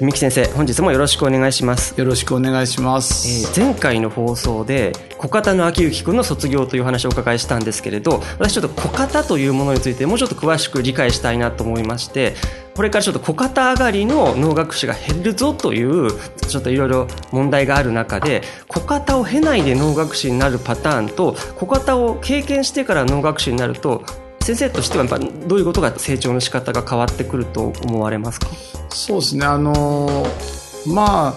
文幸先生本日もよろしくお願いします。よろしくお願いします、えー、前回の放送で小方の秋之君の卒業という話をお伺いしたんですけれど私ちょっと小方というものについてもうちょっと詳しく理解したいなと思いましてこれからちょっと小型上がりの能楽師が減るぞというちょっといろいろ問題がある中で小型を経ないで能楽師になるパターンと小型を経験してから能楽師になると先生としてはやっぱどういうことが成長の仕方が変わってくると思われますか？そうですねあのまあ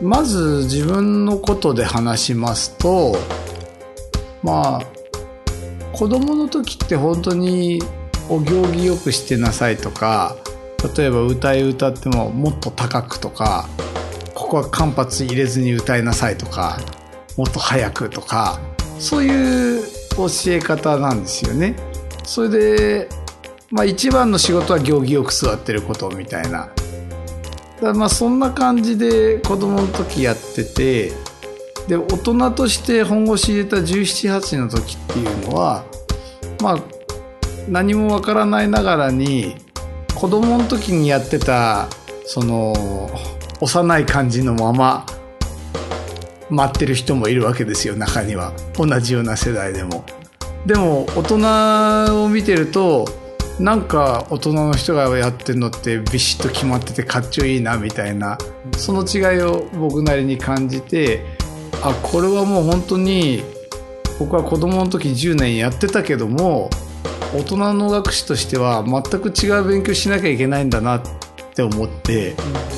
まず自分のことで話しますとまあ子供の時って本当にお行儀よくしてなさいとか例えば歌い歌ってももっと高くとかここは間髪入れずに歌いなさいとかもっと早くとかそういう教え方なんですよね。それで、まあ一番の仕事は行儀よく座ってることみたいな。だまあそんな感じで子供の時やってて、で、大人として本腰入れた17、8の時っていうのは、まあ何もわからないながらに子供の時にやってたその幼い感じのまま待ってる人もいるわけですよ中には同じような世代でも。でも大人を見てるとなんか大人の人がやってるのってビシッと決まっててかっちょいいなみたいなその違いを僕なりに感じてあこれはもう本当に僕は子供の時10年やってたけども大人の学士としては全く違う勉強しなきゃいけないんだなって思って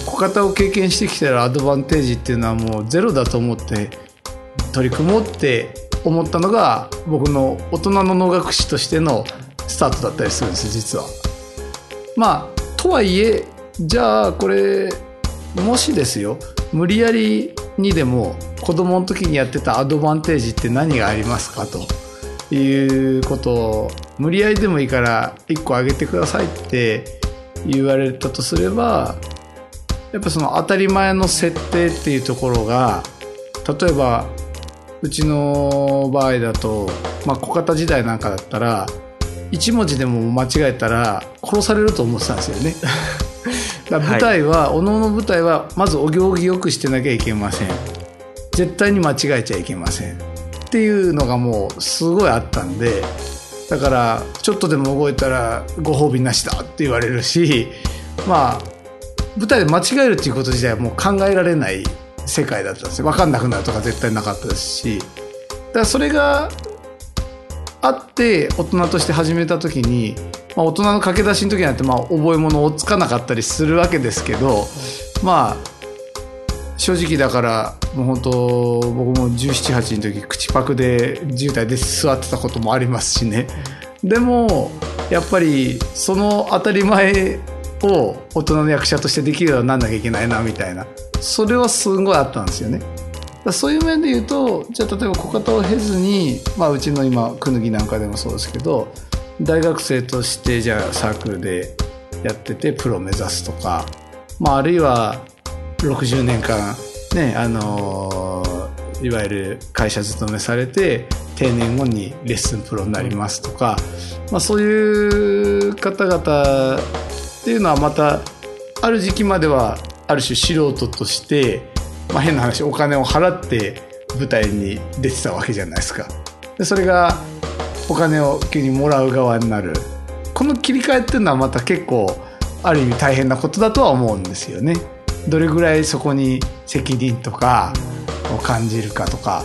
小型を経験してきたらアドバンテージっていうのはもうゼロだと思って取り組もうって思ったのが僕の大人の能楽師としてのスタートだったりするんです実は。まあとはいえじゃあこれもしですよ無理やりにでも子供の時にやってたアドバンテージって何がありますかということを無理やりでもいいから1個あげてくださいって言われたとすればやっぱその当たり前の設定っていうところが例えばうちの場合だと、まあ、小型時代なんかだったら1文字でも間違えたら殺されると思ってたんですよね。だ舞台は、はい、おのおの舞台はまずお行儀よくしてなきゃいけません。絶対に間違えちゃいけません。っていうのがもうすごいあったんでだからちょっとでも動いたらご褒美なしだって言われるしまあ舞台で間違えるっていうこと自体はもう考えられない世界だったんですよ。分かんなくなるとか絶対なかったですし。だからそれがあって大人として始めた時に、まあ、大人の駆け出しの時なんてまあ覚え物をつかなかったりするわけですけどまあ正直だからもう本当僕も1718の時口パクで渋滞で座ってたこともありますしね。でもやっぱりその当たり前を大人の役者としてできるようになんなきゃいけないなみたいな。それはすごいあったんですよね。そういう面で言うとじゃあ例えば小型を経ずに、まあ、うちの今くぬぎなんかでもそうですけど大学生としてじゃあサークルでやっててプロ目指すとか、まあ、あるいは60年間ねあのー、いわゆる会社勤めされて定年後にレッスンプロになりますとか、まあ、そういう方々っていうのはまたある時期まではある種素人として、まあ、変な話お金を払って舞台に出てたわけじゃないですか。でそれがお金を急にもらう側になるこの切り替えっていうのはまた結構ある意味大変なことだとは思うんですよね。どれぐらいそこに責任とかを感じるかとか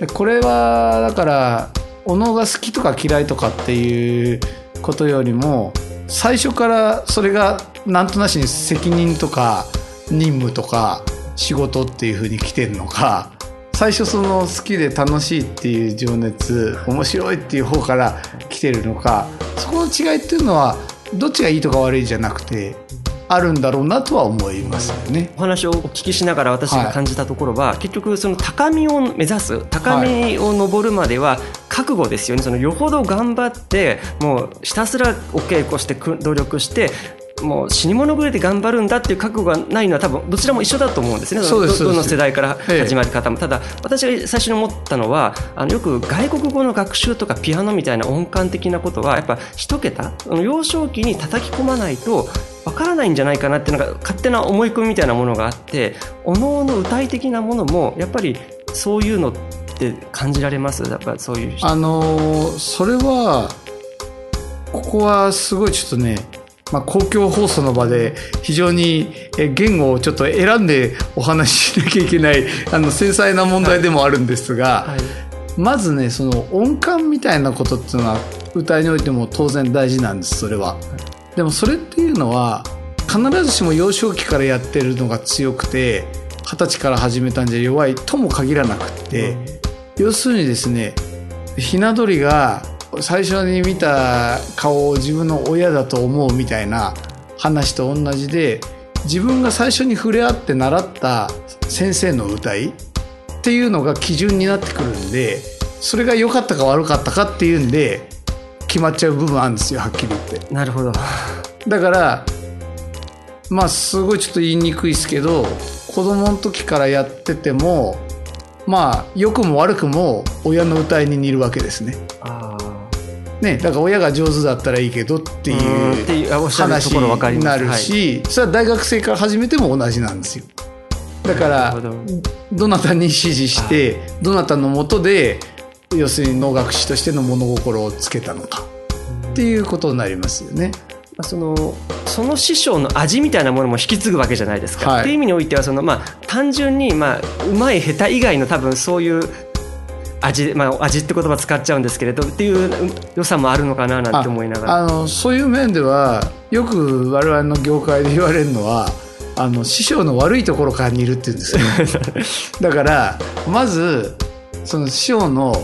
でこれはだからおのが好きとか嫌いとかっていうことよりも最初からそれがなんとなしに責任とか任務とか仕事っていうふうに来てるのか最初その好きで楽しいっていう情熱面白いっていう方から来てるのかそこの違いっていうのはどっちがいいとか悪いじゃなくてあるんだろうなとは思いますよね。お話をお聞きしながら私が感じたところは、はい、結局その高みを目指す高みを登るまでは覚悟ですよねそのよほど頑張ってもうひたすらお稽古して努力してもう死に物狂いで頑張るんだっていう覚悟がないのは多分どちらも一緒だと思うんですね。どどの世代から始まり方も、ええ、ただ私が最初に思ったのはあのよく外国語の学習とかピアノみたいな音感的なことはやっぱ一桁幼少期に叩き込まないとわからないんじゃないかなっていうのが勝手な思い込みみたいなものがあっておのおの歌い的なものもやっぱりそういうのって感じられます？やっぱそういうあのそれはここはすごいちょっとねまあ、公共放送の場で非常に言語をちょっと選んでお話ししなきゃいけない あの繊細な問題でもあるんですが、はい。はい、まずねその音感みたいなことっていうのは歌いにおいても当然大事なんですそれは。でもそれっていうのは必ずしも幼少期からやってるのが強くて二十歳から始めたんじゃ弱いとも限らなくって、うん、要するにですねひな鳥が最初に見た顔を自分の親だと思うみたいな話と同じで自分が最初に触れ合って習った先生の歌いっていうのが基準になってくるんでそれが良かったか悪かったかっていうんで決まっちゃう部分あるんですよはっきり言って。なるほど。だからまあすごいちょっと言いにくいですけど子供の時からやっててもまあ良くも悪くも親の歌いに似るわけですね。あね、だから親が上手だったらいいけどっていう話になるし、それは大学生から始めても同じなんですよ。だからど。なたに指示してどなたのもとで要するに能楽師としての物心をつけたのか。っていうことになりますよね。そのその師匠の味みたいなものも引き継ぐわけじゃないですか。はい、っていう意味においてはその、まあ、単純に、まあ、うまい下手以外の多分そういう味,、まあ、味って言葉使っちゃうんですけれどっていう良さもあるのかななんて思いながら。あのそういう面ではよく我々の業界で言われるのはあの師匠の悪いところから似るって言うんですよ だからまずその師匠の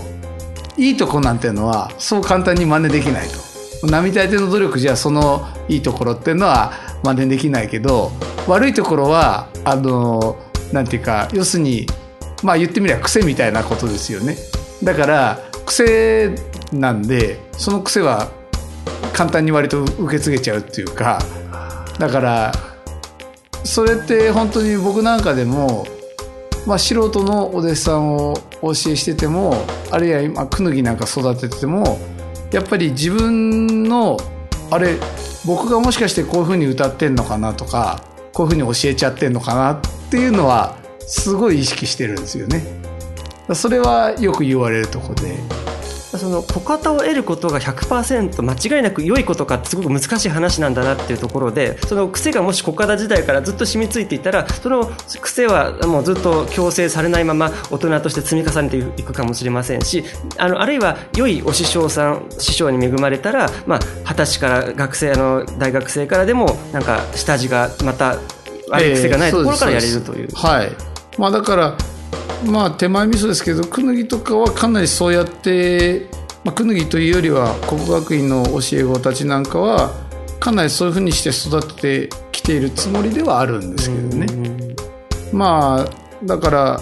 いいとこなんていうのはそう簡単に真似できないと。並大抵の努力じゃそのいいところっていうのは真似できないけど悪いところはあのなんていうか要するにまあ言ってみれば癖みたいなことですよね。だから癖なんでその癖は簡単に割と受け継げちゃうっていうかだからそれって本当に僕なんかでも、まあ、素人のお弟子さんをお教えしててもあるいは今クヌギなんか育てててもやっぱり自分のあれ僕がもしかしてこういうふうに歌ってんのかなとかこういうふうに教えちゃってんのかなっていうのはすごい意識してるんですよね。それはよく言われるとこで。その小型を得ることが100%間違いなく良いことかってすごく難しい話なんだなっていうところでその癖がもし小型時代からずっと染みついていたらその癖はもうずっと強制されないまま大人として積み重ねていくかもしれませんしあのあるいは良いお師匠さん師匠に恵まれたらまあ二十歳から学生の大学生からでもなんか下地がまた悪い癖がないところからやれるという。えー、はいまあだからまあ手前味噌ですけどクヌギとかはかなりそうやって、まあ、クヌギというよりは国学院の教え子たちなんかはかなりそういうふうにして育ててきているつもりではあるんですけどね。まあだから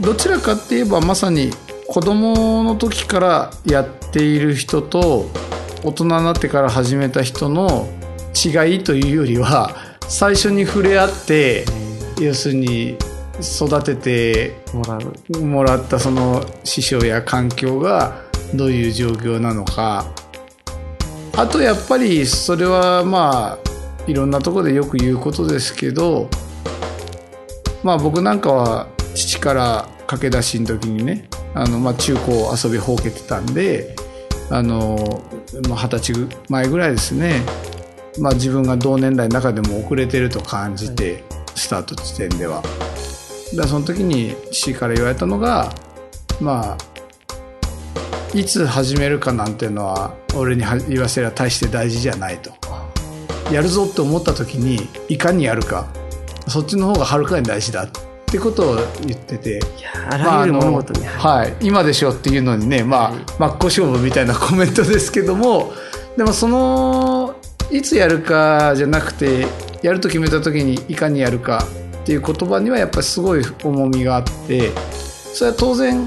どちらかって言えばまさに子供の時からやっている人と大人になってから始めた人の違いというよりは最初に触れ合って要するに育ててもらったその師匠や環境がどういう状況なのか。あとやっぱりそれはまあいろんなところでよく言うことですけどまあ僕なんかは父から駆け出しの時にねあのまあ中高遊びほうけてたんであの二十歳前ぐらいですね。まあ自分が同年代の中でも遅れてると感じて、スタート地点では。だその時に父から言われたのがまあいつ始めるかなんていうのは俺に言わせれば大して大事じゃないと。やるぞって思った時にいかにやるか。そっちの方がはるかに大事だってことを言ってて。いやあらゆる物事に、まあはい、今でしょっていうのにねまあ、はい、真っ向勝負みたいなコメントですけどもでもそのいつやるかじゃなくてやると決めた時にいかにやるかっていう言葉にはやっぱりすごい重みがあってそれは当然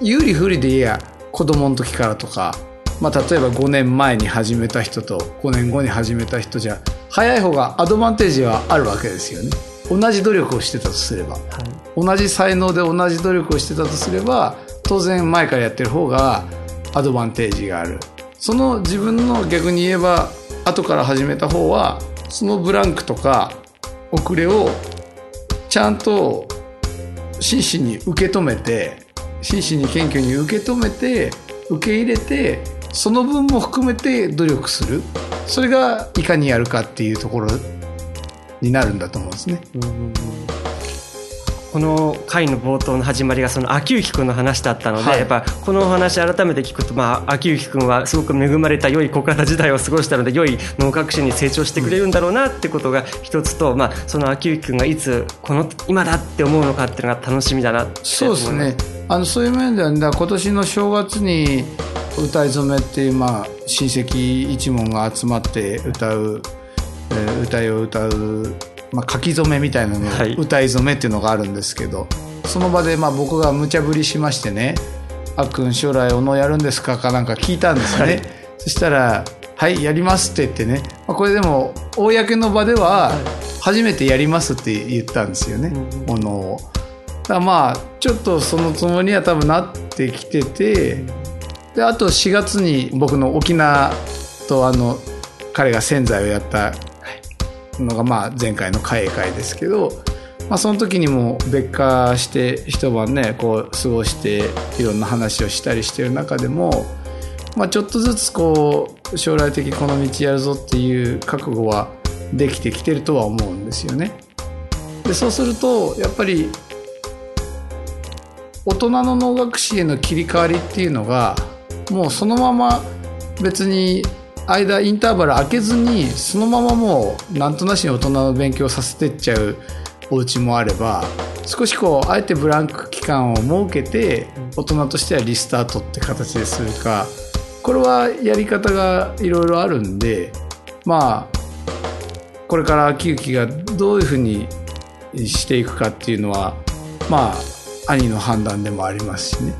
有利不利でいや子供の時からとか、まあ、例えば5年前に始めた人と5年後に始めた人じゃ早い方がアドバンテージはあるわけですよね。同じ努力をしてたとすれば、はい、同じ才能で同じ努力をしてたとすれば当然前からやってる方がアドバンテージがある。その自分の逆に言えば後から始めた方はそのブランクとか遅れをちゃんと真摯に受け止めて真摯に謙虚に受け止めて受け入れてその分も含めて努力するそれがいかにやるかっていうところになるんだと思うんですね。この回の冒頭の始まりがその秋行君の話だったので、はい、やっぱこのお話改めて聞くと、まあ、秋行君はすごく恵まれた良い小型時代を過ごしたので良い脳学習に成長してくれるんだろうなってことが一つと、まあ、その秋行君がいつこの今だって思うのかっていうのが楽しみだなそうですね。あのそういう面では、ね、今年の正月に歌い初めっていう、まあ、親戚一門が集まって歌う、えー、歌いを歌うまあ、書き初めみたいなの、はい、歌い初めっていうのがあるんですけどその場でまあ僕が無茶ぶりしましてね「あっくん将来おのやるんですか?」かなんか聞いたんですよね、はい、そしたら「はいやります」って言ってね、まあ、これでも公の場では初めてやりますって言ったんですよね、ものを。だまあちょっとそのつもりには多分なってきててであと4月に僕の沖縄とあの彼が潜在をやったのがまあ前回の会会ですけど、まあ、その時にも別化して一晩ねこう過ごしていろんな話をしたりしてる中でも、まあ、ちょっとずつこう将来的この道やるぞっていう覚悟はできてきてるとは思うんですよね。でそうするとやっぱり大人の能楽師への切り替わりっていうのがもうそのまま別に間インターバル空けずにそのままもうなんとなしに大人の勉強させてっちゃうお家もあれば少しこうあえてブランク期間を設けて大人としてはリスタートって形でするかこれはやり方がいろいろあるんでまあこれから秋行がどういうふうにしていくかっていうのはまあ兄の判断でもありますしね。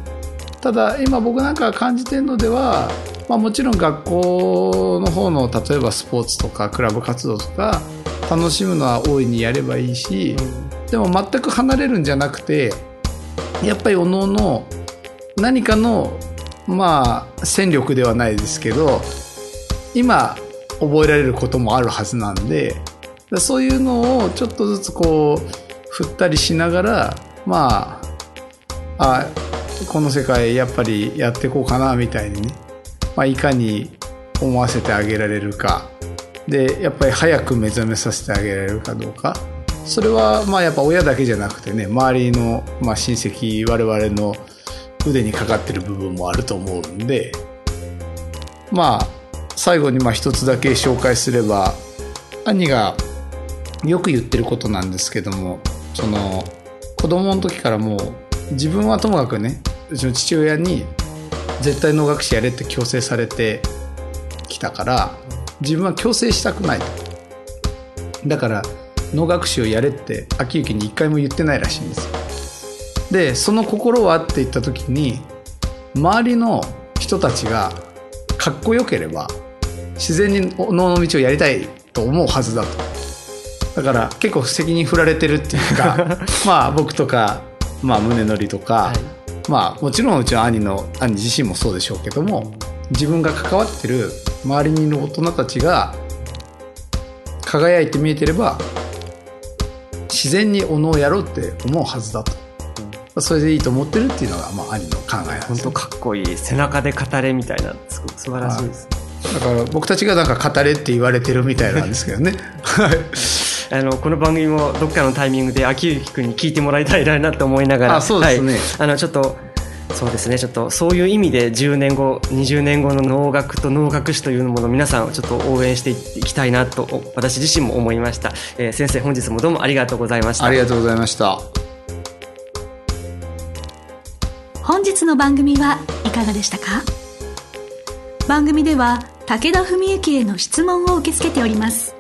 ただ今僕なんか感じてるのではまあ、もちろん学校の方の例えばスポーツとかクラブ活動とか楽しむのは大いにやればいいし、でも全く離れるんじゃなくてやっぱりおのおの何かのまあ戦力ではないですけど今覚えられることもあるはずなんでそういうのをちょっとずつこう振ったりしながらまああこの世界やっぱりやっていこうかなみたいにねまあ、いかに思わせてあげられるか。でやっぱり早く目覚めさせてあげられるかどうか。それはまあやっぱ親だけじゃなくてね周りのまあ親戚我々の腕にかかってる部分もあると思うんで。まあ最後にまあ一つだけ紹介すれば兄がよく言ってることなんですけどもその子供の時からもう自分はともかくねうちの父親に絶対能楽師やれって強制されてきたから自分は強制したくないだから能楽師をやれって秋行に一回も言ってないらしいんですよ。でその心はって言った時に周りの人たちがかっこよければ自然に能の道をやりたいと思うはずだと。だから結構責任振られてるっていうか まあ僕とか、まあ、宗則とか、はいまあもちろんうちの兄の兄自身もそうでしょうけども自分が関わってる周りにいる大人たちが輝いて見えてれば自然におのをやろうって思うはずだと、うん、それでいいと思ってるっていうのが、まあ、兄の考え本当かっこいい背中で語れみたいなすごく素晴らしいです、だから僕たちがなんか語れって言われてるみたいなんですけどね あのこの番組もどっかのタイミングで秋行君に聞いてもらいたいなと思いながら。あそうですね、はい、あのちょっとそうですね。ちょっとそういう意味で10年後20年後の能楽と能楽師というものを皆さんちょっと応援していきたいなと私自身も思いました、えー、先生本日もどうもありがとうございました。ありがとうございました。本日の番組はいかがでしたか？番組では武田文幸への質問を受け付けております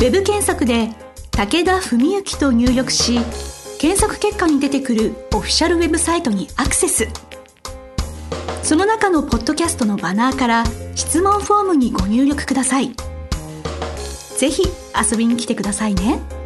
ウェブ検索で武田文幸と入力し検索結果に出てくるオフィシャルウェブサイトにアクセスその中のポッドキャストのバナーから質問フォームにご入力ください是非遊びに来てくださいね。